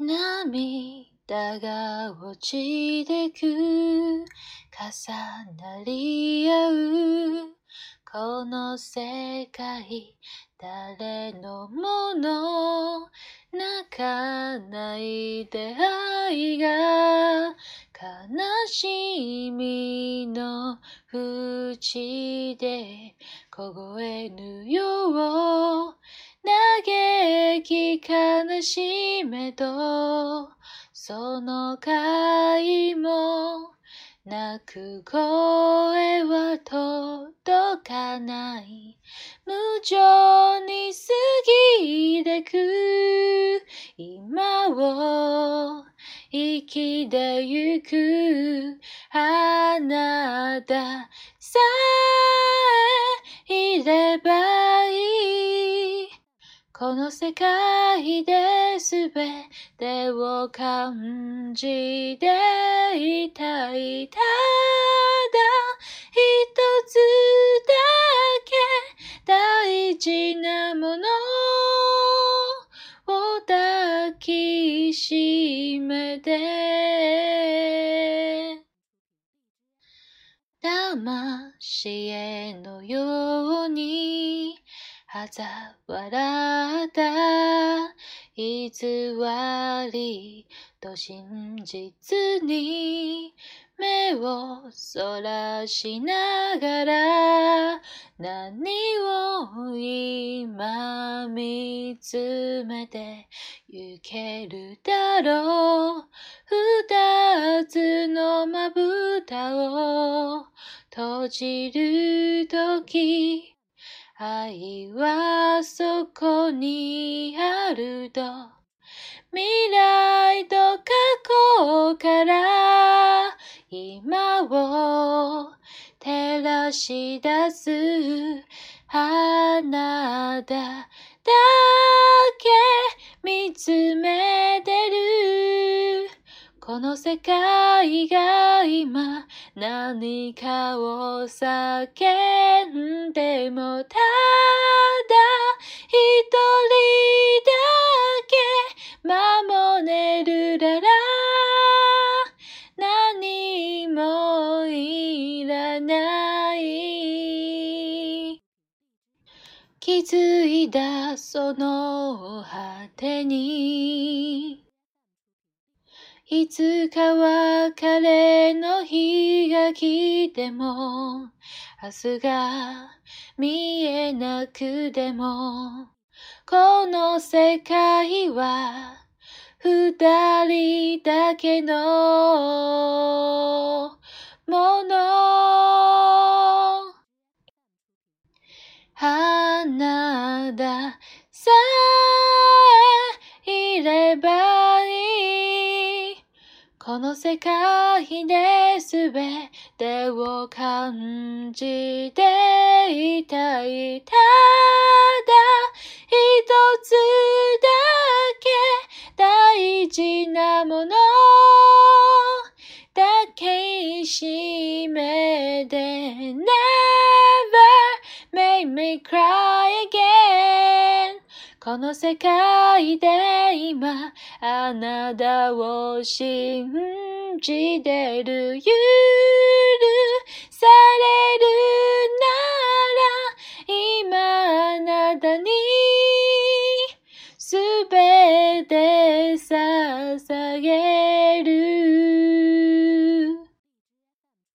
涙が落ちてく。重なり合う。この世界誰のもの泣かない出会いが悲しみの淵で。凍えぬよう嘆き悲しめとその回も泣く声は届かない。無情に過ぎてく今を生きてゆくあなたさえいれば。この世界で全てを感じていたい。ただ一つだけ大事なものを抱きしめて魂へのように嘲笑った偽りと真実に目をそらしながら何を今見つめてゆけるだろう二つのまぶたを閉じるとき愛はそこにあると。未来と過去から今を照らし出す花だ。世界が今何かを叫んでもただ一人だけ守れるなら。何もいらない。気づいたその果てに。いつか別れの日が来ても、明日が見えなくても、この世界は二人だけのもの。花ださえいれば。この世界で全てを感じていたい。ただ一つだけ大事なもの抱きしめて Never make me cry again この世界で今あなたを信じてる許されるなら今あなたにすべて捧げる